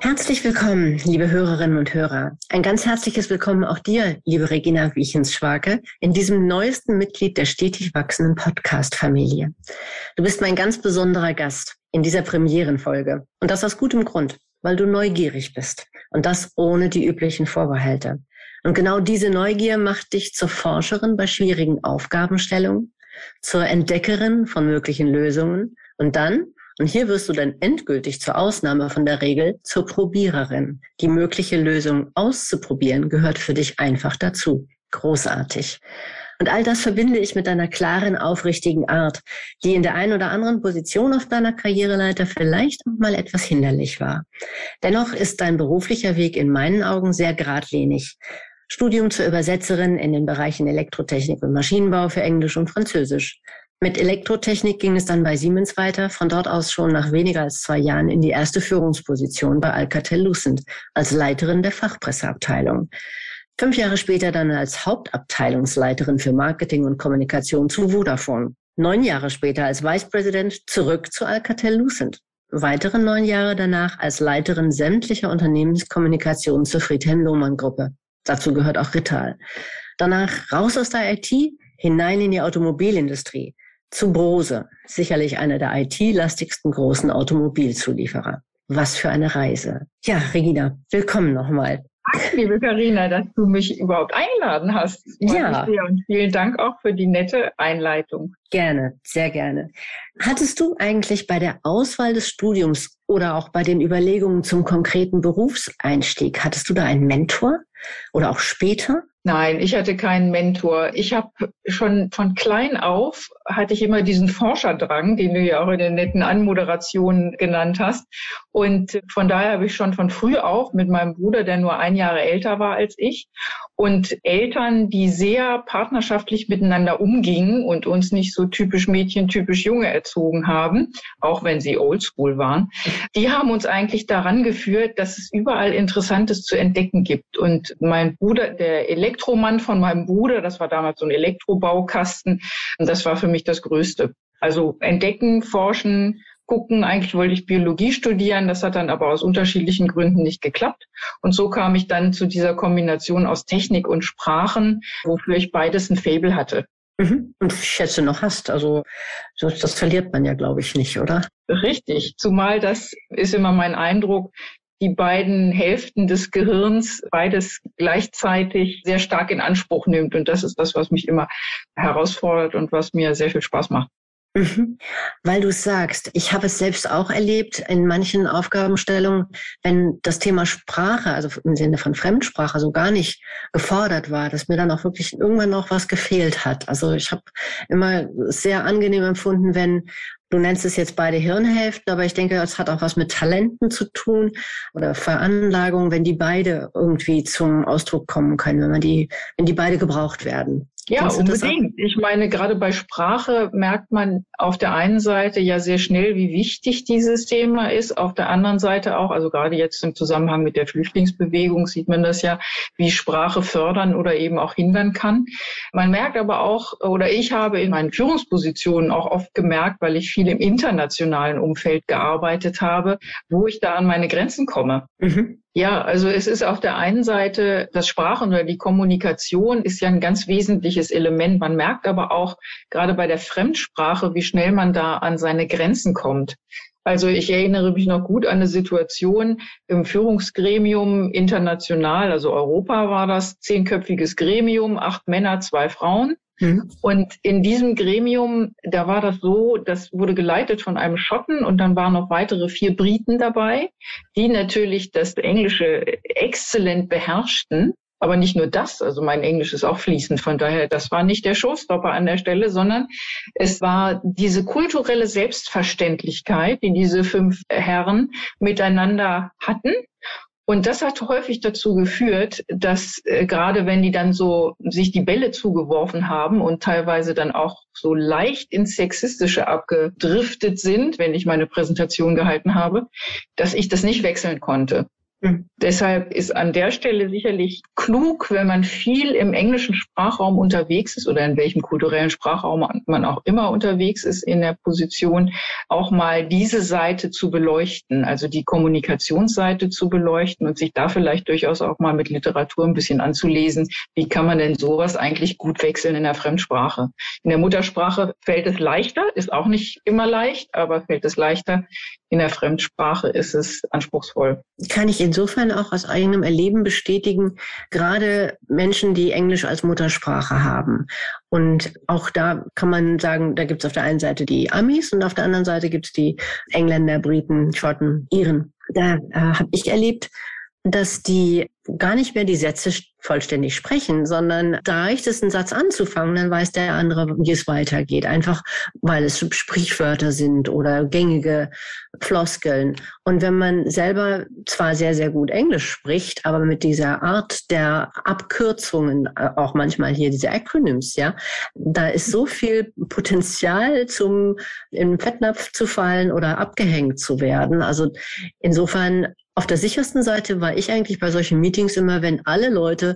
Herzlich willkommen, liebe Hörerinnen und Hörer. Ein ganz herzliches Willkommen auch dir, liebe Regina Wiechens-Schwake, in diesem neuesten Mitglied der stetig wachsenden Podcast-Familie. Du bist mein ganz besonderer Gast in dieser Premierenfolge. Und das aus gutem Grund, weil du neugierig bist. Und das ohne die üblichen Vorbehalte. Und genau diese Neugier macht dich zur Forscherin bei schwierigen Aufgabenstellungen, zur Entdeckerin von möglichen Lösungen und dann und hier wirst du dann endgültig zur Ausnahme von der Regel zur Probiererin. Die mögliche Lösung auszuprobieren gehört für dich einfach dazu. Großartig. Und all das verbinde ich mit deiner klaren, aufrichtigen Art, die in der einen oder anderen Position auf deiner Karriereleiter vielleicht mal etwas hinderlich war. Dennoch ist dein beruflicher Weg in meinen Augen sehr geradlinig. Studium zur Übersetzerin in den Bereichen Elektrotechnik und Maschinenbau für Englisch und Französisch. Mit Elektrotechnik ging es dann bei Siemens weiter, von dort aus schon nach weniger als zwei Jahren in die erste Führungsposition bei Alcatel-Lucent als Leiterin der Fachpresseabteilung. Fünf Jahre später dann als Hauptabteilungsleiterin für Marketing und Kommunikation zu Vodafone. Neun Jahre später als Vice President zurück zu Alcatel-Lucent. Weitere neun Jahre danach als Leiterin sämtlicher Unternehmenskommunikation zur Friedhelm-Lohmann-Gruppe. Dazu gehört auch Rittal. Danach raus aus der IT, hinein in die Automobilindustrie, zu Brose, sicherlich einer der IT-lastigsten großen Automobilzulieferer. Was für eine Reise. Ja, Regina, willkommen nochmal. Danke, liebe Karina, dass du mich überhaupt eingeladen hast. Ja. Und vielen Dank auch für die nette Einleitung. Gerne, sehr gerne. Hattest du eigentlich bei der Auswahl des Studiums oder auch bei den Überlegungen zum konkreten Berufseinstieg, hattest du da einen Mentor oder auch später? Nein, ich hatte keinen Mentor. Ich habe schon von klein auf hatte ich immer diesen Forscherdrang, den du ja auch in den netten Anmoderationen genannt hast. Und von daher habe ich schon von früh auf mit meinem Bruder, der nur ein Jahre älter war als ich, und Eltern, die sehr partnerschaftlich miteinander umgingen und uns nicht so typisch Mädchen, typisch Junge erzogen haben, auch wenn sie oldschool waren, die haben uns eigentlich daran geführt, dass es überall Interessantes zu entdecken gibt. Und mein Bruder, der Elektromann von meinem Bruder, das war damals so ein Elektrobaukasten, und das war für mich das Größte. Also entdecken, forschen, gucken. Eigentlich wollte ich Biologie studieren, das hat dann aber aus unterschiedlichen Gründen nicht geklappt. Und so kam ich dann zu dieser Kombination aus Technik und Sprachen, wofür ich beides ein Fabel hatte. Mhm. Und ich schätze noch hast. Also das verliert man ja, glaube ich, nicht, oder? Richtig. Zumal das ist immer mein Eindruck, die beiden Hälften des Gehirns beides gleichzeitig sehr stark in Anspruch nimmt. Und das ist das, was mich immer herausfordert und was mir sehr viel Spaß macht. Mhm. Weil du sagst, ich habe es selbst auch erlebt in manchen Aufgabenstellungen, wenn das Thema Sprache, also im Sinne von Fremdsprache, so gar nicht gefordert war, dass mir dann auch wirklich irgendwann noch was gefehlt hat. Also ich habe immer sehr angenehm empfunden, wenn Du nennst es jetzt beide Hirnhälften, aber ich denke, es hat auch was mit Talenten zu tun oder Veranlagungen, wenn die beide irgendwie zum Ausdruck kommen können, wenn man die, wenn die beide gebraucht werden. Ja, unbedingt. Ich meine, gerade bei Sprache merkt man auf der einen Seite ja sehr schnell, wie wichtig dieses Thema ist. Auf der anderen Seite auch, also gerade jetzt im Zusammenhang mit der Flüchtlingsbewegung sieht man das ja, wie Sprache fördern oder eben auch hindern kann. Man merkt aber auch, oder ich habe in meinen Führungspositionen auch oft gemerkt, weil ich viel im internationalen Umfeld gearbeitet habe, wo ich da an meine Grenzen komme. Mhm. Ja, also es ist auf der einen Seite das Sprachen oder die Kommunikation ist ja ein ganz wesentliches Element. Man merkt aber auch gerade bei der Fremdsprache, wie schnell man da an seine Grenzen kommt. Also ich erinnere mich noch gut an eine Situation im Führungsgremium international, also Europa war das, zehnköpfiges Gremium, acht Männer, zwei Frauen. Mhm. Und in diesem Gremium, da war das so, das wurde geleitet von einem Schotten und dann waren noch weitere vier Briten dabei, die natürlich das Englische exzellent beherrschten. Aber nicht nur das, also mein Englisch ist auch fließend, von daher, das war nicht der Showstopper an der Stelle, sondern es war diese kulturelle Selbstverständlichkeit, die diese fünf Herren miteinander hatten Und das hat häufig dazu geführt, dass äh, gerade wenn die dann so sich die Bälle zugeworfen haben und teilweise dann auch so leicht ins Sexistische abgedriftet sind, wenn ich meine Präsentation gehalten habe, dass ich das nicht wechseln konnte. Deshalb ist an der Stelle sicherlich klug, wenn man viel im englischen Sprachraum unterwegs ist oder in welchem kulturellen Sprachraum man auch immer unterwegs ist in der Position, auch mal diese Seite zu beleuchten, also die Kommunikationsseite zu beleuchten und sich da vielleicht durchaus auch mal mit Literatur ein bisschen anzulesen. Wie kann man denn sowas eigentlich gut wechseln in der Fremdsprache? In der Muttersprache fällt es leichter, ist auch nicht immer leicht, aber fällt es leichter. In der Fremdsprache ist es anspruchsvoll. Kann ich insofern auch aus eigenem Erleben bestätigen, gerade Menschen, die Englisch als Muttersprache haben. Und auch da kann man sagen, da gibt es auf der einen Seite die Amis und auf der anderen Seite gibt es die Engländer, Briten, Schotten, Iren. Da äh, habe ich erlebt, dass die gar nicht mehr die Sätze vollständig sprechen, sondern da reicht es, einen Satz anzufangen, dann weiß der andere, wie es weitergeht. Einfach, weil es Sprichwörter sind oder gängige Floskeln. Und wenn man selber zwar sehr, sehr gut Englisch spricht, aber mit dieser Art der Abkürzungen, äh, auch manchmal hier diese Acronyms, ja, da ist so viel Potenzial zum in Fettnapf zu fallen oder abgehängt zu werden. Also insofern auf der sichersten Seite war ich eigentlich bei solchen Meetings immer, wenn alle Leute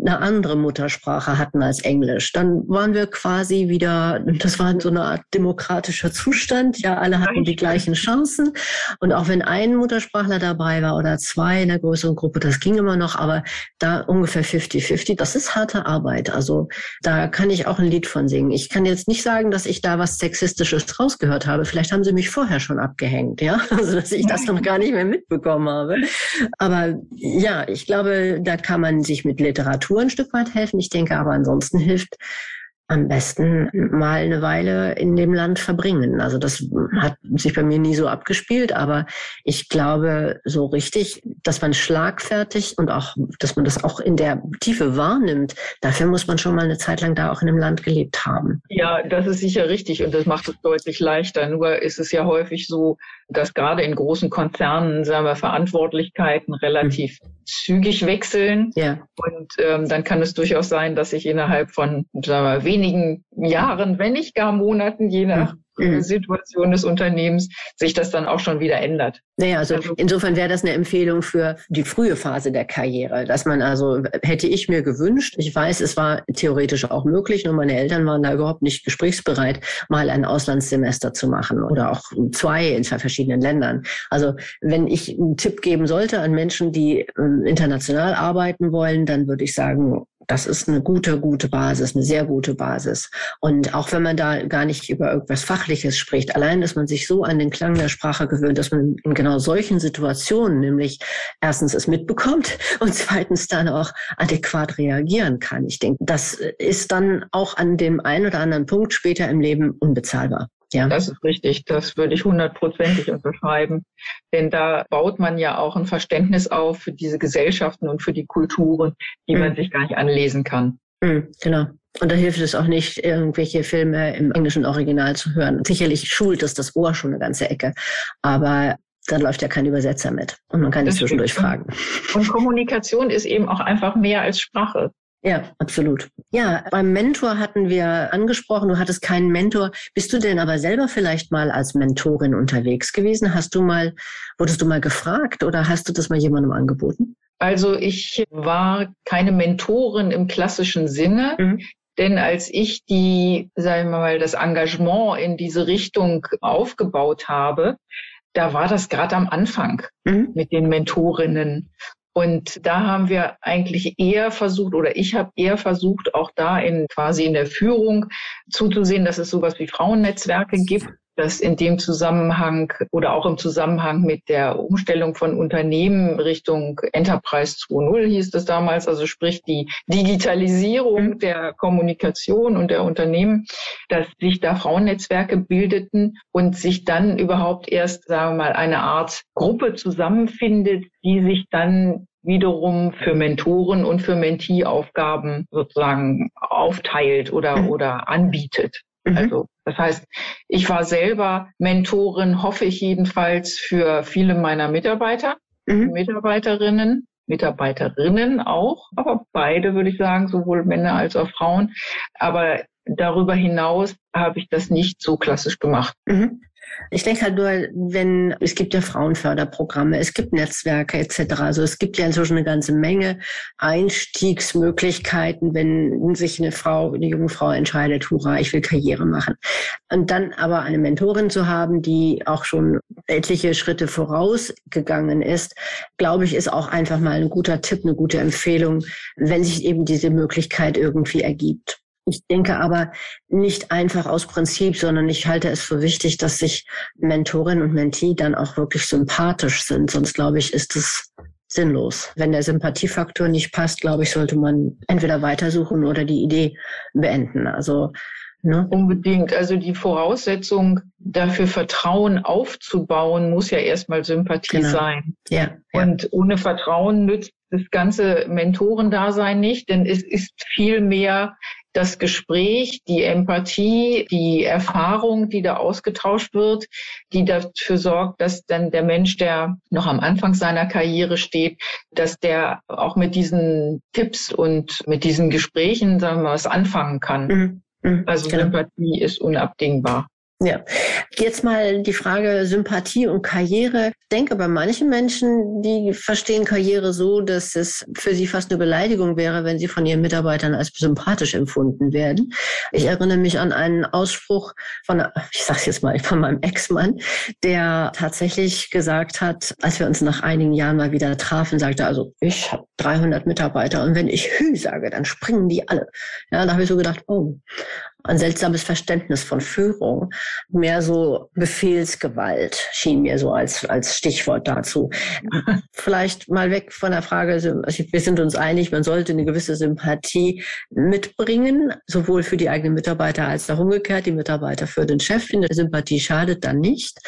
eine andere Muttersprache hatten als Englisch. Dann waren wir quasi wieder, das war so eine Art demokratischer Zustand. Ja, alle hatten die gleichen Chancen. Und auch wenn ein Muttersprachler dabei war oder zwei in der größeren Gruppe, das ging immer noch, aber da ungefähr 50-50, das ist harte Arbeit. Also da kann ich auch ein Lied von singen. Ich kann jetzt nicht sagen, dass ich da was Sexistisches rausgehört habe. Vielleicht haben sie mich vorher schon abgehängt, ja. Also dass ich das noch gar nicht mehr mitbekommen habe. Aber ja, ich glaube, da kann man sich mit Literatur Natur ein Stück weit helfen. Ich denke aber ansonsten hilft am besten mal eine Weile in dem Land verbringen. Also das hat sich bei mir nie so abgespielt, aber ich glaube so richtig, dass man schlagfertig und auch, dass man das auch in der Tiefe wahrnimmt, dafür muss man schon mal eine Zeit lang da auch in einem Land gelebt haben. Ja, das ist sicher richtig und das macht es deutlich leichter. Nur ist es ja häufig so, dass gerade in großen Konzernen, sagen wir, Verantwortlichkeiten relativ mhm. zügig wechseln. Ja. Und ähm, dann kann es durchaus sein, dass sich innerhalb von sagen wir, wenigen Jahren, wenn nicht gar Monaten, je nach mhm. Mhm. Situation des Unternehmens sich das dann auch schon wieder ändert. Naja, also, also insofern wäre das eine Empfehlung für die frühe Phase der Karriere, dass man also, hätte ich mir gewünscht, ich weiß, es war theoretisch auch möglich, nur meine Eltern waren da überhaupt nicht gesprächsbereit, mal ein Auslandssemester zu machen oder auch zwei in zwei verschiedenen Ländern. Also wenn ich einen Tipp geben sollte an Menschen, die ähm, international arbeiten wollen, dann würde ich sagen, das ist eine gute, gute Basis, eine sehr gute Basis. Und auch wenn man da gar nicht über irgendwas Fachliches spricht, allein, dass man sich so an den Klang der Sprache gewöhnt, dass man in genau solchen Situationen nämlich erstens es mitbekommt und zweitens dann auch adäquat reagieren kann. Ich denke, das ist dann auch an dem einen oder anderen Punkt später im Leben unbezahlbar. Ja. Das ist richtig. Das würde ich hundertprozentig unterschreiben. Denn da baut man ja auch ein Verständnis auf für diese Gesellschaften und für die Kulturen, die mhm. man sich gar nicht anlesen kann. Mhm, genau. Und da hilft es auch nicht, irgendwelche Filme im englischen Original zu hören. Sicherlich schult es das Ohr schon eine ganze Ecke. Aber dann läuft ja kein Übersetzer mit. Und man kann nicht zwischendurch fragen. Und Kommunikation ist eben auch einfach mehr als Sprache. Ja, absolut. Ja, beim Mentor hatten wir angesprochen, du hattest keinen Mentor. Bist du denn aber selber vielleicht mal als Mentorin unterwegs gewesen? Hast du mal, wurdest du mal gefragt oder hast du das mal jemandem angeboten? Also ich war keine Mentorin im klassischen Sinne. Mhm. Denn als ich die, sagen wir mal, das Engagement in diese Richtung aufgebaut habe, da war das gerade am Anfang mhm. mit den Mentorinnen. Und da haben wir eigentlich eher versucht, oder ich habe eher versucht, auch da in quasi in der Führung zuzusehen, dass es sowas wie Frauennetzwerke gibt, dass in dem Zusammenhang oder auch im Zusammenhang mit der Umstellung von Unternehmen Richtung Enterprise 2.0 hieß es damals, also sprich die Digitalisierung mhm. der Kommunikation und der Unternehmen, dass sich da Frauennetzwerke bildeten und sich dann überhaupt erst, sagen wir mal, eine Art Gruppe zusammenfindet, die sich dann wiederum für Mentoren und für Mentee-Aufgaben sozusagen aufteilt oder, mhm. oder anbietet. Mhm. Also das heißt, ich war selber Mentorin, hoffe ich jedenfalls, für viele meiner Mitarbeiter. mhm. Mitarbeiterinnen. Mitarbeiterinnen auch, aber beide würde ich sagen, sowohl Männer als auch Frauen. Aber darüber hinaus habe ich das nicht so klassisch gemacht. Mhm. Ich denke halt nur, wenn es gibt ja Frauenförderprogramme, es gibt Netzwerke etc. Also es gibt ja inzwischen eine ganze Menge Einstiegsmöglichkeiten, wenn sich eine Frau, eine junge Frau entscheidet, hurra, ich will Karriere machen. Und dann aber eine Mentorin zu haben, die auch schon etliche Schritte vorausgegangen ist, glaube ich, ist auch einfach mal ein guter Tipp, eine gute Empfehlung, wenn sich eben diese Möglichkeit irgendwie ergibt. Ich denke aber nicht einfach aus Prinzip, sondern ich halte es für wichtig, dass sich Mentorin und Mentee dann auch wirklich sympathisch sind. Sonst glaube ich, ist es sinnlos. Wenn der Sympathiefaktor nicht passt, glaube ich, sollte man entweder weitersuchen oder die Idee beenden. Also Ne? Unbedingt. Also die Voraussetzung dafür Vertrauen aufzubauen, muss ja erstmal Sympathie genau. sein. Ja, ja. Und ohne Vertrauen nützt das ganze Mentorendasein nicht, denn es ist viel mehr das Gespräch, die Empathie, die Erfahrung, die da ausgetauscht wird, die dafür sorgt, dass dann der Mensch, der noch am Anfang seiner Karriere steht, dass der auch mit diesen Tipps und mit diesen Gesprächen, sagen wir mal, was anfangen kann. Mhm. mhm. Also genau. Sympathie ist unabdingbar. Ja, jetzt mal die Frage Sympathie und Karriere. Ich denke, bei manchen Menschen, die verstehen Karriere so, dass es für sie fast eine Beleidigung wäre, wenn sie von ihren Mitarbeitern als sympathisch empfunden werden. Ich erinnere mich an einen Ausspruch von, ich sage jetzt mal, von meinem Ex-Mann, der tatsächlich gesagt hat, als wir uns nach einigen Jahren mal wieder trafen, sagte also, ich habe 300 Mitarbeiter und wenn ich Hü sage, dann springen die alle. Ja, da habe ich so gedacht, oh, ein seltsames Verständnis von Führung. Mehr so Befehlsgewalt schien mir so als, als Stichwort dazu. Vielleicht mal weg von der Frage, also wir sind uns einig, man sollte eine gewisse Sympathie mitbringen, sowohl für die eigenen Mitarbeiter als auch umgekehrt, die Mitarbeiter für den Chef. In der Sympathie schadet dann nicht.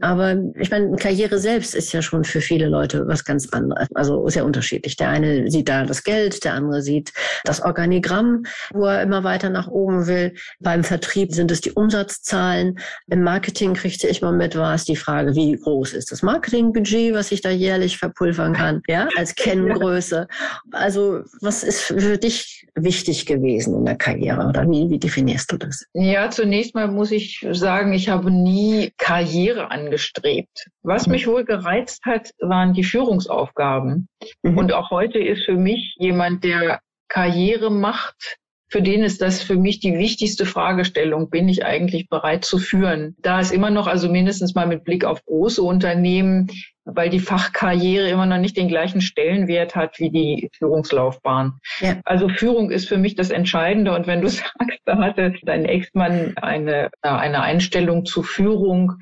Aber ich meine, Karriere selbst ist ja schon für viele Leute was ganz anderes. Also ja unterschiedlich. Der eine sieht da das Geld, der andere sieht das Organigramm, wo er immer weiter nach oben will. Beim Vertrieb sind es die Umsatzzahlen. Im Marketing kriegte ich mal mit, war es die Frage, wie groß ist das Marketingbudget, was ich da jährlich verpulvern kann, ja, als Kenngröße. Also, was ist für dich wichtig gewesen in der Karriere oder wie, wie definierst du das? Ja, zunächst mal muss ich sagen, ich habe nie Karriere angestrebt. Was mhm. mich wohl gereizt hat, waren die Führungsaufgaben. Mhm. Und auch heute ist für mich jemand, der Karriere macht, für den ist das für mich die wichtigste Fragestellung, bin ich eigentlich bereit zu führen? Da ist immer noch, also mindestens mal mit Blick auf große Unternehmen, weil die Fachkarriere immer noch nicht den gleichen Stellenwert hat wie die Führungslaufbahn. Ja. Also Führung ist für mich das Entscheidende. Und wenn du sagst, da hatte dein Ex-Mann eine, eine Einstellung zu Führung,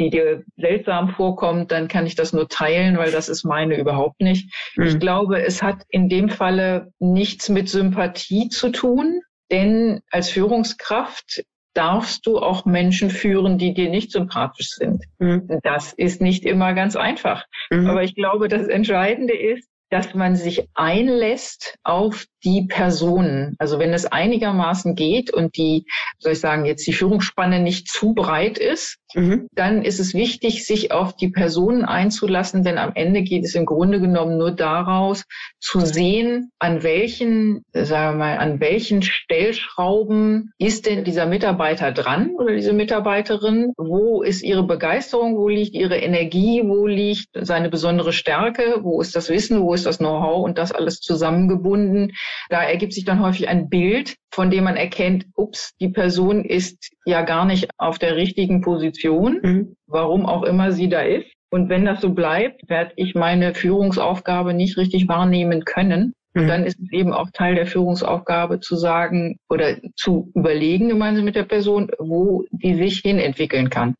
die dir seltsam vorkommt, dann kann ich das nur teilen, weil das ist meine überhaupt nicht. Mhm. Ich glaube, es hat in dem Falle nichts mit Sympathie zu tun, denn als Führungskraft darfst du auch Menschen führen, die dir nicht sympathisch sind. Mhm. Das ist nicht immer ganz einfach. Mhm. Aber ich glaube, das Entscheidende ist, dass man sich einlässt auf die Personen. Also wenn es einigermaßen geht und die, soll ich sagen, jetzt die Führungsspanne nicht zu breit ist, mhm. dann ist es wichtig, sich auf die Personen einzulassen, denn am Ende geht es im Grunde genommen nur daraus, zu sehen, an welchen, sagen wir mal, an welchen Stellschrauben ist denn dieser Mitarbeiter dran oder diese Mitarbeiterin? Wo ist ihre Begeisterung? Wo liegt ihre Energie? Wo liegt seine besondere Stärke? Wo ist das Wissen? Wo ist das Know-how? Und das alles zusammengebunden da ergibt sich dann häufig ein Bild, von dem man erkennt, ups, die Person ist ja gar nicht auf der richtigen Position, mhm. warum auch immer sie da ist. Und wenn das so bleibt, werde ich meine Führungsaufgabe nicht richtig wahrnehmen können. Und mhm. dann ist es eben auch Teil der Führungsaufgabe zu sagen oder zu überlegen gemeinsam mit der Person, wo die sich hin entwickeln kann.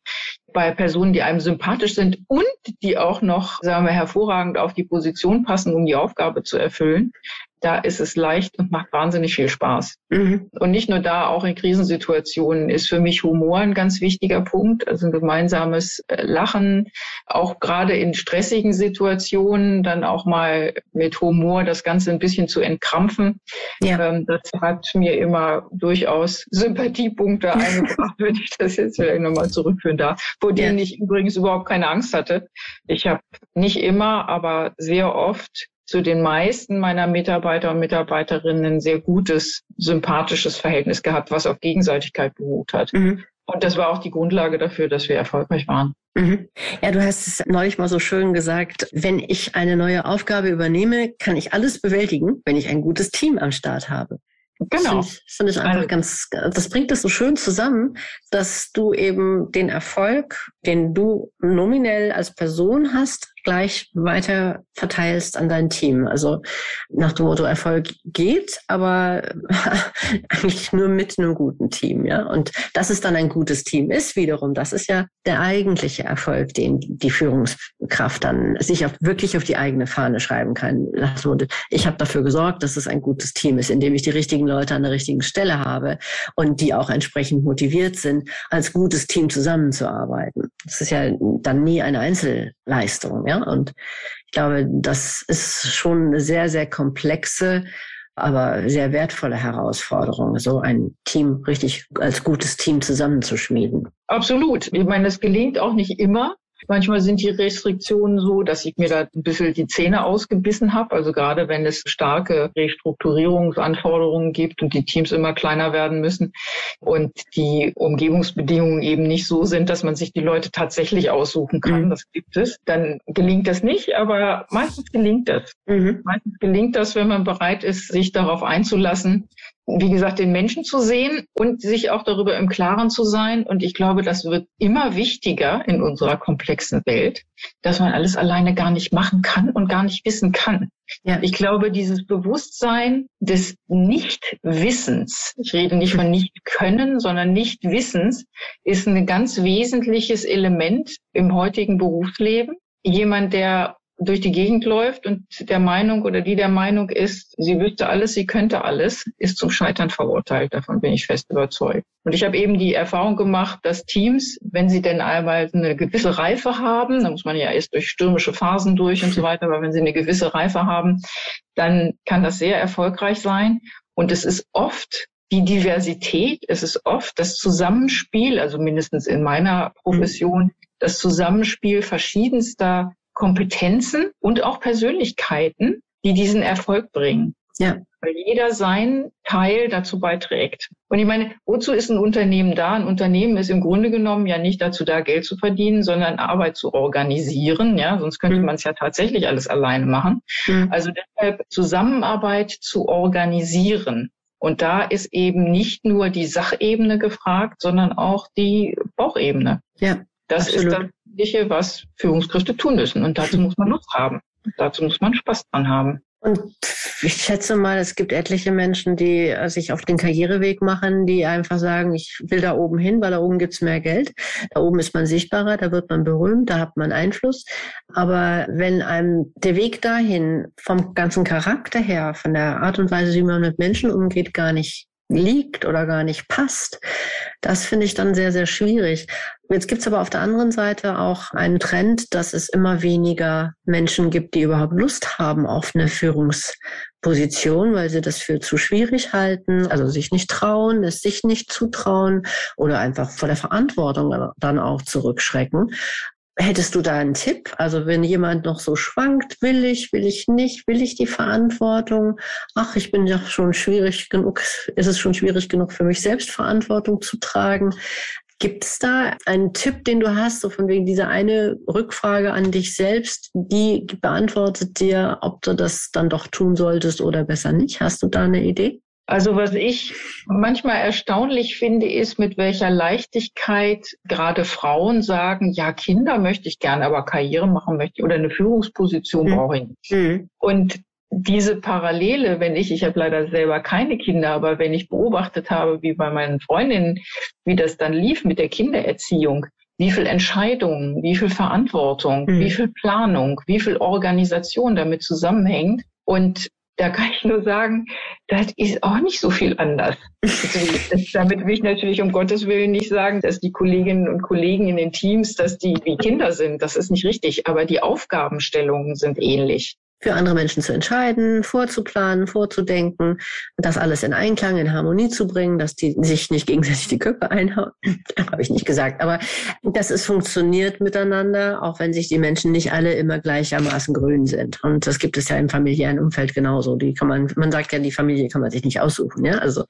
Bei Personen, die einem sympathisch sind und die auch noch, sagen wir, hervorragend auf die Position passen, um die Aufgabe zu erfüllen, da ist es leicht und macht wahnsinnig viel Spaß. Mhm. Und nicht nur da, auch in Krisensituationen ist für mich Humor ein ganz wichtiger Punkt. Also ein gemeinsames äh, Lachen, auch gerade in stressigen Situationen, dann auch mal mit Humor das Ganze ein bisschen zu entkrampfen. Ja. Ähm, das hat mir immer durchaus Sympathiepunkte eingebracht, wenn ich das jetzt vielleicht nochmal zurückführen darf, vor denen ja. ich übrigens überhaupt keine Angst hatte. Ich habe nicht immer, aber sehr oft zu den meisten meiner Mitarbeiter und Mitarbeiterinnen ein sehr gutes, sympathisches Verhältnis gehabt, was auf Gegenseitigkeit beruht hat. Mhm. Und das war auch die Grundlage dafür, dass wir erfolgreich waren. Mhm. Ja, du hast es neulich mal so schön gesagt, wenn ich eine neue Aufgabe übernehme, kann ich alles bewältigen, wenn ich ein gutes Team am Start habe. Genau. Das finde ich, find ich einfach also, ganz, das bringt es so schön zusammen, dass du eben den Erfolg, den du nominell als Person hast, gleich weiter verteilst an dein Team. Also nach dem Motto Erfolg geht, aber eigentlich nur mit einem guten Team, ja. Und dass es dann ein gutes Team ist, wiederum, das ist ja der eigentliche Erfolg, den die Führungskraft dann sich auf, wirklich auf die eigene Fahne schreiben kann. Ich habe dafür gesorgt, dass es ein gutes Team ist, indem ich die richtigen Leute an der richtigen Stelle habe und die auch entsprechend motiviert sind, als gutes Team zusammenzuarbeiten. Das ist ja dann nie eine Einzelleistung. Ja? Und ich glaube, das ist schon eine sehr, sehr komplexe, aber sehr wertvolle Herausforderung, so ein Team richtig als gutes Team zusammenzuschmieden. Absolut. Ich meine, das gelingt auch nicht immer. Manchmal sind die Restriktionen so, dass ich mir da ein bisschen die Zähne ausgebissen habe. Also gerade wenn es starke Restrukturierungsanforderungen gibt und die Teams immer kleiner werden müssen und die Umgebungsbedingungen eben nicht so sind, dass man sich die Leute tatsächlich aussuchen kann, mhm. das gibt es, dann gelingt das nicht, aber meistens gelingt das. Mhm. Meistens gelingt das, wenn man bereit ist, sich darauf einzulassen, wie gesagt, den Menschen zu sehen und sich auch darüber im Klaren zu sein. Und ich glaube, das wird immer wichtiger in unserer komplexen Welt, dass man alles alleine gar nicht machen kann und gar nicht wissen kann. Ja. Ich glaube, dieses Bewusstsein des Nichtwissens, ich rede nicht von Nicht-Können, sondern Nichtwissens, ist ein ganz wesentliches Element im heutigen Berufsleben. Jemand, der durch die Gegend läuft und der Meinung oder die der Meinung ist, sie wüsste alles, sie könnte alles, ist zum Scheitern verurteilt. Davon bin ich fest überzeugt. Und ich habe eben die Erfahrung gemacht, dass Teams, wenn sie denn einmal eine gewisse Reife haben, da muss man ja erst durch stürmische Phasen durch und so weiter, aber wenn sie eine gewisse Reife haben, dann kann das sehr erfolgreich sein. Und es ist oft die Diversität, es ist oft das Zusammenspiel, also mindestens in meiner Profession, das Zusammenspiel verschiedenster Kompetenzen und auch Persönlichkeiten, die diesen Erfolg bringen. Ja. Weil jeder seinen Teil dazu beiträgt. Und ich meine, wozu ist ein Unternehmen da? Ein Unternehmen ist im Grunde genommen ja nicht dazu da, Geld zu verdienen, sondern Arbeit zu organisieren. Ja, sonst könnte mhm. man es ja tatsächlich alles alleine machen. Mhm. Also deshalb Zusammenarbeit zu organisieren. Und da ist eben nicht nur die Sachebene gefragt, sondern auch die Bauchebene. Ja. Das absolut. ist das Wesentliche, was Führungskräfte tun müssen. Und dazu muss man Lust haben. Dazu muss man Spaß dran haben. Und ich schätze mal, es gibt etliche Menschen, die sich auf den Karriereweg machen, die einfach sagen, ich will da oben hin, weil da oben gibt's mehr Geld. Da oben ist man sichtbarer, da wird man berühmt, da hat man Einfluss. Aber wenn einem der Weg dahin vom ganzen Charakter her, von der Art und Weise, wie man mit Menschen umgeht, gar nicht liegt oder gar nicht passt. Das finde ich dann sehr, sehr schwierig. Jetzt gibt es aber auf der anderen Seite auch einen Trend, dass es immer weniger Menschen gibt, die überhaupt Lust haben auf eine Führungsposition, weil sie das für zu schwierig halten, also sich nicht trauen, es sich nicht zutrauen oder einfach vor der Verantwortung dann auch zurückschrecken. Hättest du da einen Tipp? Also wenn jemand noch so schwankt, will ich, will ich nicht, will ich die Verantwortung? Ach, ich bin ja schon schwierig genug, ist es schon schwierig genug für mich selbst Verantwortung zu tragen. Gibt es da einen Tipp, den du hast, so von wegen dieser eine Rückfrage an dich selbst, die beantwortet dir, ob du das dann doch tun solltest oder besser nicht? Hast du da eine Idee? Also was ich manchmal erstaunlich finde, ist, mit welcher Leichtigkeit gerade Frauen sagen, ja, Kinder möchte ich gerne, aber Karriere machen möchte ich oder eine Führungsposition mhm. brauche ich nicht. Mhm. Und diese Parallele, wenn ich, ich habe leider selber keine Kinder, aber wenn ich beobachtet habe, wie bei meinen Freundinnen, wie das dann lief mit der Kindererziehung, wie viel Entscheidungen, wie viel Verantwortung, mhm. wie viel Planung, wie viel Organisation damit zusammenhängt und da kann ich nur sagen, das ist auch nicht so viel anders. Also, damit will ich natürlich um Gottes Willen nicht sagen, dass die Kolleginnen und Kollegen in den Teams, dass die wie Kinder sind. Das ist nicht richtig. Aber die Aufgabenstellungen sind ähnlich für andere Menschen zu entscheiden, vorzuplanen, vorzudenken, das alles in Einklang, in Harmonie zu bringen, dass die sich nicht gegenseitig die Köpfe einhauen. Habe ich nicht gesagt, aber dass es funktioniert miteinander, auch wenn sich die Menschen nicht alle immer gleichermaßen grün sind. Und das gibt es ja im familiären Umfeld genauso. Die kann man, man sagt ja, die Familie kann man sich nicht aussuchen. Ja, also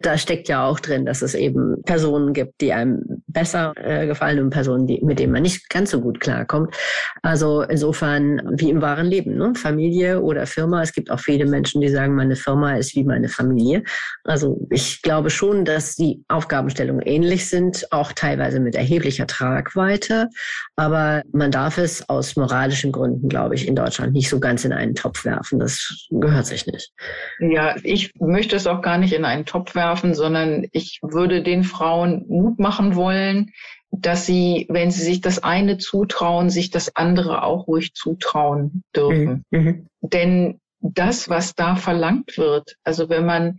da steckt ja auch drin, dass es eben Personen gibt, die einem besser äh, gefallen und Personen, die, mit denen man nicht ganz so gut klarkommt. Also insofern wie im wahren Leben. Ne? Oder Firma. Es gibt auch viele Menschen, die sagen, meine Firma ist wie meine Familie. Also ich glaube schon, dass die Aufgabenstellungen ähnlich sind, auch teilweise mit erheblicher Tragweite. Aber man darf es aus moralischen Gründen, glaube ich, in Deutschland nicht so ganz in einen Topf werfen. Das gehört sich nicht. Ja, ich möchte es auch gar nicht in einen Topf werfen, sondern ich würde den Frauen Mut machen wollen, dass sie, wenn sie sich das eine zutrauen, sich das andere auch ruhig zutrauen dürfen. Mhm. mhm. Denn das, was da verlangt wird, also wenn man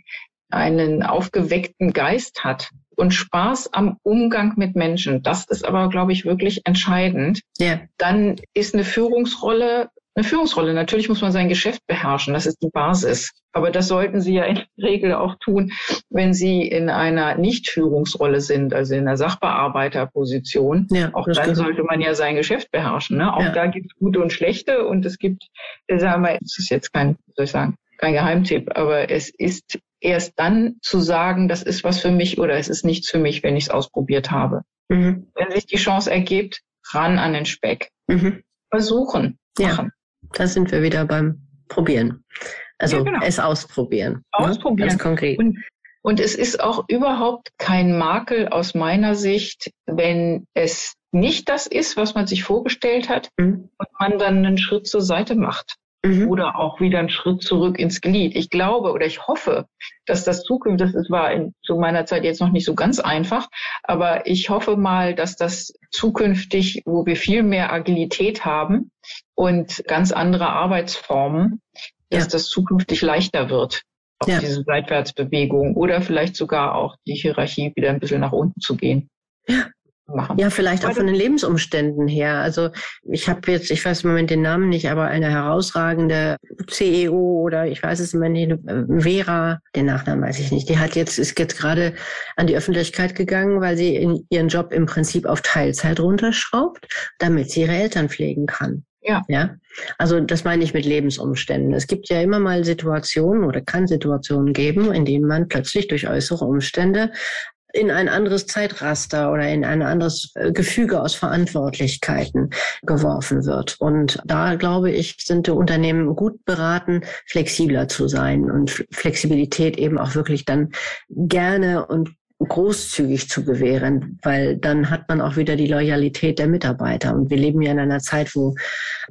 einen aufgeweckten Geist hat und Spaß am Umgang mit Menschen, das ist aber, glaube ich, wirklich entscheidend. Ja. Dann ist eine Führungsrolle eine Führungsrolle. Natürlich muss man sein Geschäft beherrschen, das ist die Basis. Aber das sollten Sie ja in der Regel auch tun, wenn Sie in einer Nicht-Führungsrolle sind, also in einer Sachbearbeiterposition. Ja, auch dann sollte man ja sein Geschäft beherrschen. Ne? Auch ja. da gibt es gute und schlechte und es gibt, sagen wir, es ist jetzt kein, soll ich sagen, kein Geheimtipp, aber es ist erst dann zu sagen, das ist was für mich oder es ist nichts für mich, wenn ich es ausprobiert habe. Mhm. Wenn sich die Chance ergibt, ran an den Speck. Mhm. Versuchen. Machen. Ja. Da sind wir wieder beim Probieren. Also ja, genau. es ausprobieren. Ne? Ausprobieren. Ne? konkret. Und, und es ist auch überhaupt kein Makel aus meiner Sicht, wenn es nicht das ist, was man sich vorgestellt hat mhm. und man dann einen Schritt zur Seite macht mhm. oder auch wieder einen Schritt zurück ins Glied. Ich glaube oder ich hoffe, dass das zukünftig, das war in, zu meiner Zeit jetzt noch nicht so ganz einfach, aber ich hoffe mal, dass das zukünftig, wo wir viel mehr Agilität haben und ganz andere Arbeitsformen, dass ja. das zukünftig leichter wird auf ja. diese Seitwärtsbewegung oder vielleicht sogar auch die Hierarchie wieder ein bisschen nach unten zu gehen. Ja, machen. Ja, vielleicht auch von den Lebensumständen her. Also ich habe jetzt, ich weiß im Moment den Namen nicht, aber eine herausragende CEO oder ich weiß es immer nicht, Vera, den Nachnamen weiß ich nicht, die hat jetzt, ist jetzt gerade an die Öffentlichkeit gegangen, weil sie in ihren Job im Prinzip auf Teilzeit runterschraubt, damit sie ihre Eltern pflegen kann. Ja. ja. Also das meine ich mit Lebensumständen. Es gibt ja immer mal Situationen oder kann Situationen geben, in denen man plötzlich durch äußere Umstände in ein anderes Zeitraster oder in ein anderes äh, Gefüge aus Verantwortlichkeiten geworfen wird. Und da, glaube ich, sind die Unternehmen gut beraten, flexibler zu sein und Flexibilität eben auch wirklich dann gerne und großzügig zu gewähren, weil dann hat man auch wieder die Loyalität der Mitarbeiter. Und wir leben ja in einer Zeit, wo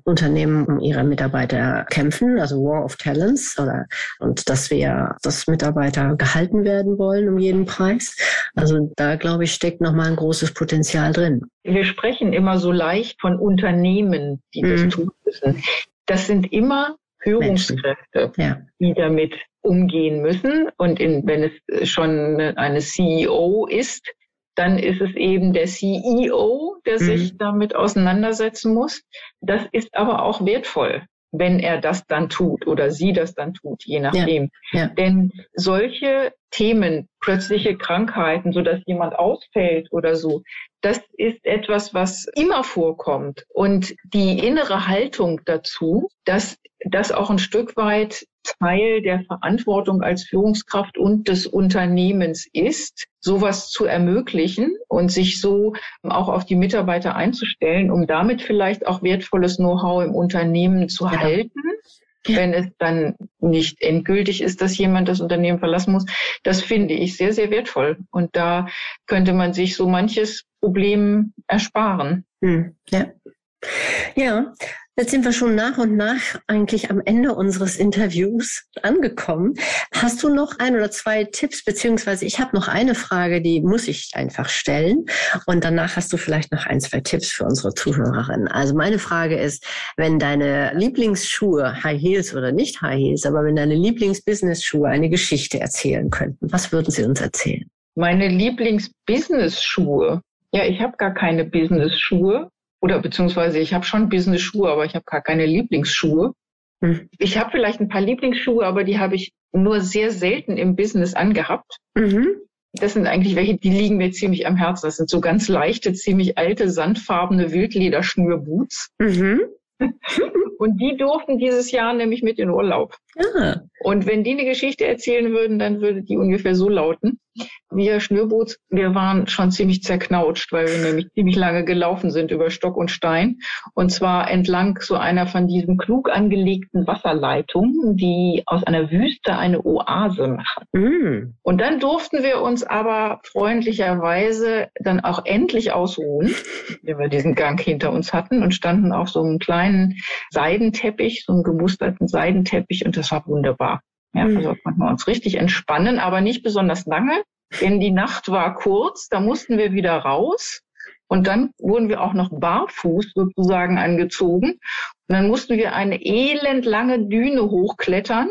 Unternehmen um ihre Mitarbeiter kämpfen, also War of Talents, oder, und dass wir, dass Mitarbeiter gehalten werden wollen um jeden Preis. Also da, glaube ich, steckt nochmal ein großes Potenzial drin. Wir sprechen immer so leicht von Unternehmen, die das mhm. tun müssen. Das sind immer Führungskräfte, ja. die damit umgehen müssen. Und in, wenn es schon eine CEO ist, dann ist es eben der CEO, der mhm. sich damit auseinandersetzen muss. Das ist aber auch wertvoll, wenn er das dann tut oder sie das dann tut, je nachdem. Ja, ja. Denn solche Themen, plötzliche Krankheiten, so dass jemand ausfällt oder so, das ist etwas, was immer vorkommt. Und die innere Haltung dazu, dass das auch ein Stück weit Teil der Verantwortung als Führungskraft und des Unternehmens ist, sowas zu ermöglichen und sich so auch auf die Mitarbeiter einzustellen, um damit vielleicht auch wertvolles Know-how im Unternehmen zu ja. halten wenn es dann nicht endgültig ist, dass jemand das Unternehmen verlassen muss. Das finde ich sehr, sehr wertvoll. Und da könnte man sich so manches Problem ersparen. Hm, ja. Ja, Jetzt sind wir schon nach und nach eigentlich am Ende unseres Interviews angekommen. Hast du noch ein oder zwei Tipps, beziehungsweise ich habe noch eine Frage, die muss ich einfach stellen. Und danach hast du vielleicht noch ein, zwei Tipps für unsere Zuhörerinnen. Also meine Frage ist, wenn deine Lieblingsschuhe, High Heels oder nicht High Heels, aber wenn deine Lieblingsbusiness-Schuhe eine Geschichte erzählen könnten, was würden sie uns erzählen? Meine Lieblingsbusiness-Schuhe. Ja, ich habe gar keine Business-Schuhe oder beziehungsweise ich habe schon Business-Schuhe, aber ich habe gar keine Lieblingsschuhe. Hm. Ich habe vielleicht ein paar Lieblingsschuhe, aber die habe ich nur sehr selten im Business angehabt. Mhm. Das sind eigentlich welche, die liegen mir ziemlich am Herzen. Das sind so ganz leichte, ziemlich alte, sandfarbene Wildlederschnürboots. Mhm. Und die durften dieses Jahr nämlich mit in Urlaub. Ah. Und wenn die eine Geschichte erzählen würden, dann würde die ungefähr so lauten. Wir Schnürboots, wir waren schon ziemlich zerknautscht, weil wir nämlich ziemlich lange gelaufen sind über Stock und Stein. Und zwar entlang so einer von diesen klug angelegten Wasserleitungen, die aus einer Wüste eine Oase machen. Mm. Und dann durften wir uns aber freundlicherweise dann auch endlich ausruhen, wenn wir diesen Gang hinter uns hatten und standen auf so einem kleinen Seidenteppich, so einem gemusterten Seidenteppich und das war wunderbar. Ja, mhm. also konnten wir uns richtig entspannen, aber nicht besonders lange, denn die Nacht war kurz, da mussten wir wieder raus. Und dann wurden wir auch noch barfuß sozusagen angezogen. Und dann mussten wir eine elendlange Düne hochklettern.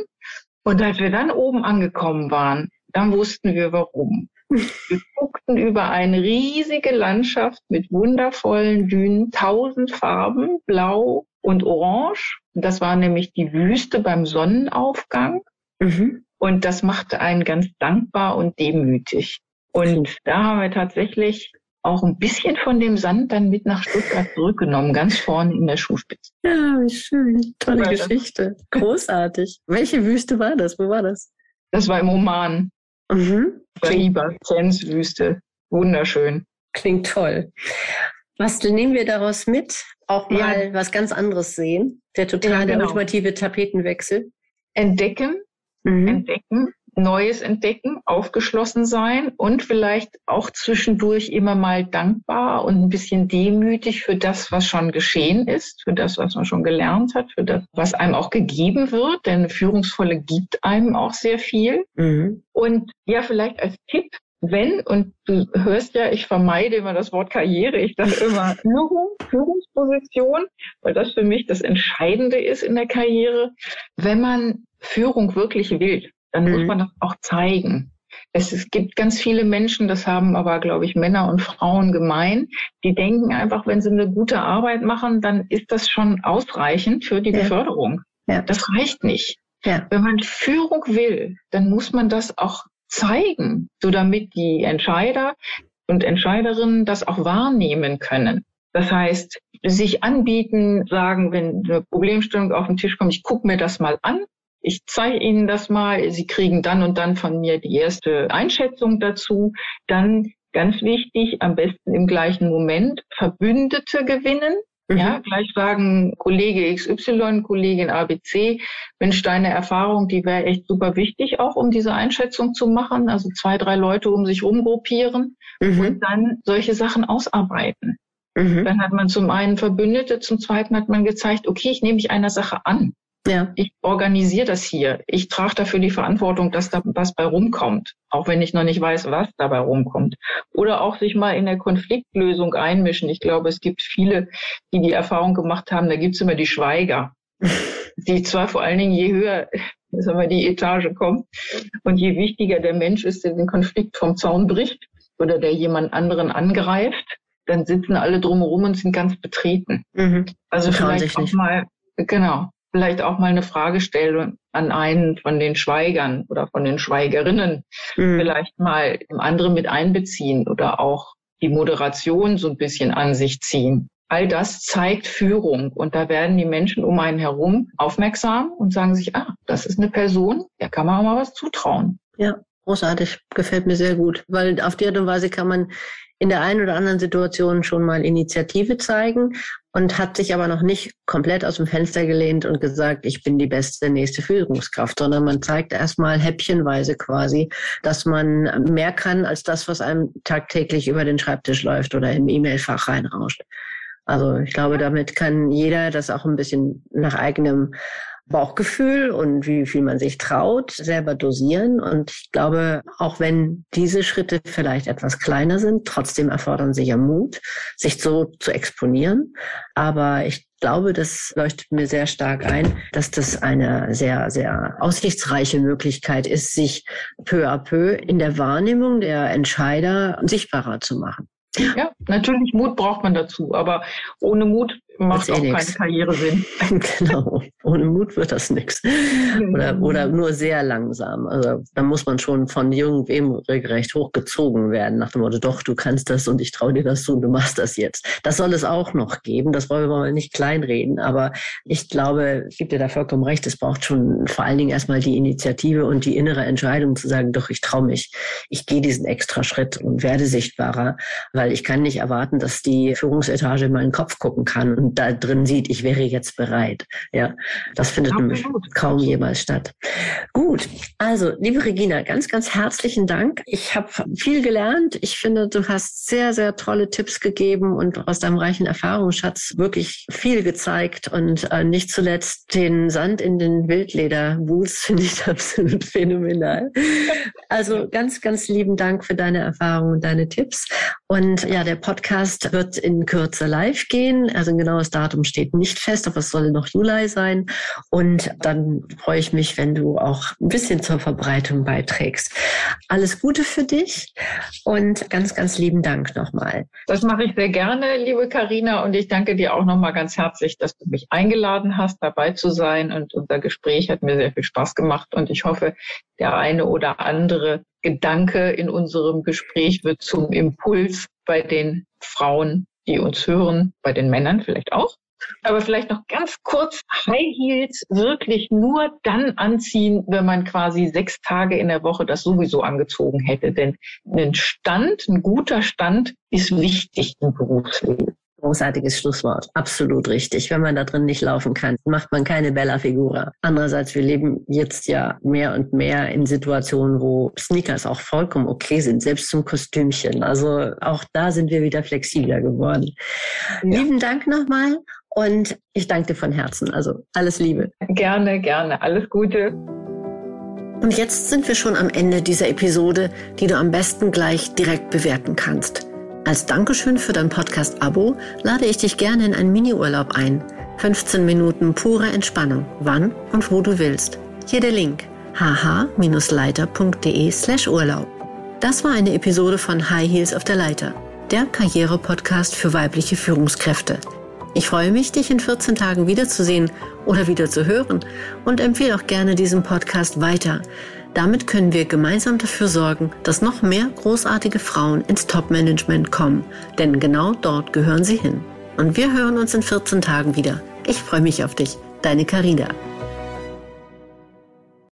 Und als wir dann oben angekommen waren, dann wussten wir warum. Wir guckten über eine riesige Landschaft mit wundervollen Dünen, tausend Farben, blau und orange. Das war nämlich die Wüste beim Sonnenaufgang. Mhm. Und das machte einen ganz dankbar und demütig. Und da haben wir tatsächlich auch ein bisschen von dem Sand dann mit nach Stuttgart zurückgenommen, ganz vorne in der Schuhspitze. Ja, wie schön. Tolle ja, Geschichte. Großartig. Welche Wüste war das? Wo war das? Das war im Oman. Mhm. Riba, Wüste. Wunderschön. Klingt toll. Was nehmen wir daraus mit? Auch mal ja. was ganz anderes sehen. Der total ja, genau. der ultimative Tapetenwechsel. Entdecken, mhm. entdecken, Neues entdecken, aufgeschlossen sein und vielleicht auch zwischendurch immer mal dankbar und ein bisschen demütig für das, was schon geschehen ist, für das, was man schon gelernt hat, für das, was einem auch gegeben wird, denn Führungsvolle gibt einem auch sehr viel. Mhm. Und ja, vielleicht als Tipp, wenn, und du hörst ja, ich vermeide immer das Wort Karriere, ich sage immer Führung, Führungsposition, weil das für mich das Entscheidende ist in der Karriere. Wenn man Führung wirklich will, dann mhm. muss man das auch zeigen. Es, gibt ganz viele Menschen, das haben aber, glaube ich, Männer und Frauen gemein, die denken einfach, wenn sie eine gute Arbeit machen, dann ist das schon ausreichend für die ja. Beförderung. Ja. Das reicht nicht. Ja. Wenn man Führung will, dann muss man das auch zeigen, so damit die Entscheider und Entscheiderinnen das auch wahrnehmen können. Das heißt, sich anbieten, sagen, wenn eine Problemstellung auf den Tisch kommt, ich gucke mir das mal an, ich zeige Ihnen das mal, Sie kriegen dann und dann von mir die erste Einschätzung dazu. Dann ganz wichtig, am besten im gleichen Moment Verbündete gewinnen. Mhm. Ja, gleich sagen Kollege XY, Kollegin ABC, Mensch, deine Erfahrung, die wäre echt super wichtig, auch um diese Einschätzung zu machen. Also zwei, drei Leute um sich rumgruppieren mhm. und dann solche Sachen ausarbeiten. Mhm. Dann hat man zum einen Verbündete, zum zweiten hat man gezeigt, okay, ich nehme mich einer Sache an. Ja. Ich organisiere das hier. Ich trage dafür die Verantwortung, dass da was bei rumkommt, auch wenn ich noch nicht weiß, was dabei rumkommt. Oder auch sich mal in der Konfliktlösung einmischen. Ich glaube, es gibt viele, die die Erfahrung gemacht haben, da gibt's immer die Schweiger, die zwar vor allen Dingen je höher sagen wir, die Etage kommt und je wichtiger der Mensch ist, der den Konflikt vom Zaun bricht oder der jemand anderen angreift, dann sitzen alle drumherum und sind ganz betreten. Mhm. Also vielleicht auch mal, genau, vielleicht auch mal eine Fragestellung an einen von den Schweigern oder von den Schweigerinnen mhm. vielleicht mal andere mit einbeziehen oder auch die Moderation so ein bisschen an sich ziehen. All das zeigt Führung und da werden die Menschen um einen herum aufmerksam und sagen sich, ah, das ist eine Person, der kann man auch mal was zutrauen. Ja, großartig, gefällt mir sehr gut, weil auf die Art und Weise kann man in der einen oder anderen Situation schon mal Initiative zeigen und hat sich aber noch nicht komplett aus dem Fenster gelehnt und gesagt, ich bin die beste nächste Führungskraft, sondern man zeigt erstmal häppchenweise quasi, dass man mehr kann als das, was einem tagtäglich über den Schreibtisch läuft oder im E-Mail-Fach reinrauscht. Also ich glaube, damit kann jeder das auch ein bisschen nach eigenem Bauchgefühl und wie viel man sich traut, selber dosieren. Und ich glaube, auch wenn diese Schritte vielleicht etwas kleiner sind, trotzdem erfordern sie ja Mut, sich so zu exponieren. Aber ich glaube, das leuchtet mir sehr stark ein, dass das eine sehr, sehr aussichtsreiche Möglichkeit ist, sich peu à peu in der Wahrnehmung der Entscheider sichtbarer zu machen. Ja, natürlich Mut braucht man dazu, aber ohne Mut macht auch keine Karriere Sinn. genau. Ohne Mut wird das nichts. Oder, oder nur sehr langsam. Also da muss man schon von irgendwem regelrecht hochgezogen werden, nach dem Motto, doch, du kannst das und ich traue dir das zu und du machst das jetzt. Das soll es auch noch geben. Das wollen wir mal nicht kleinreden. Aber ich glaube, ich gebe dir da vollkommen recht, es braucht schon vor allen Dingen erstmal die Initiative und die innere Entscheidung zu sagen, doch, ich traue mich. Ich gehe diesen extra Schritt und werde sichtbarer, weil ich kann nicht erwarten, dass die Führungsetage in meinen Kopf gucken kann da drin sieht, ich wäre jetzt bereit. Ja, das findet nämlich kaum jemals statt. Gut, also liebe Regina, ganz, ganz herzlichen Dank. Ich habe viel gelernt. Ich finde, du hast sehr, sehr tolle Tipps gegeben und aus deinem reichen Erfahrungsschatz wirklich viel gezeigt und äh, nicht zuletzt den Sand in den Wildlederboots finde ich absolut phänomenal. Also ganz, ganz lieben Dank für deine Erfahrungen und deine Tipps. Und ja, der Podcast wird in Kürze live gehen. Also genau genaues Datum steht nicht fest, aber es soll noch Juli sein. Und dann freue ich mich, wenn du auch ein bisschen zur Verbreitung beiträgst. Alles Gute für dich und ganz, ganz lieben Dank nochmal. Das mache ich sehr gerne, liebe Karina, und ich danke dir auch nochmal ganz herzlich, dass du mich eingeladen hast, dabei zu sein. Und unser Gespräch hat mir sehr viel Spaß gemacht und ich hoffe, der eine oder andere Gedanke in unserem Gespräch wird zum Impuls bei den Frauen, die uns hören, bei den Männern vielleicht auch. Aber vielleicht noch ganz kurz, High Heels wirklich nur dann anziehen, wenn man quasi sechs Tage in der Woche das sowieso angezogen hätte. Denn ein Stand, ein guter Stand ist wichtig im Berufsleben. Großartiges Schlusswort. Absolut richtig. Wenn man da drin nicht laufen kann, macht man keine Bella Figura. Andererseits, wir leben jetzt ja mehr und mehr in Situationen, wo Sneakers auch vollkommen okay sind, selbst zum Kostümchen. Also auch da sind wir wieder flexibler geworden. Ja. Lieben Dank nochmal und ich danke dir von Herzen. Also alles Liebe. Gerne, gerne. Alles Gute. Und jetzt sind wir schon am Ende dieser Episode, die du am besten gleich direkt bewerten kannst. Als Dankeschön für dein Podcast-Abo lade ich dich gerne in einen Mini-Urlaub ein. 15 Minuten pure Entspannung, wann und wo du willst. Hier der Link hh-leiter.de slash Urlaub. Das war eine Episode von High Heels auf der Leiter, der Karriere-Podcast für weibliche Führungskräfte. Ich freue mich, dich in 14 Tagen wiederzusehen oder wieder zu hören und empfehle auch gerne diesen Podcast weiter. Damit können wir gemeinsam dafür sorgen, dass noch mehr großartige Frauen ins Top-Management kommen, denn genau dort gehören sie hin. Und wir hören uns in 14 Tagen wieder. Ich freue mich auf dich, deine Carina.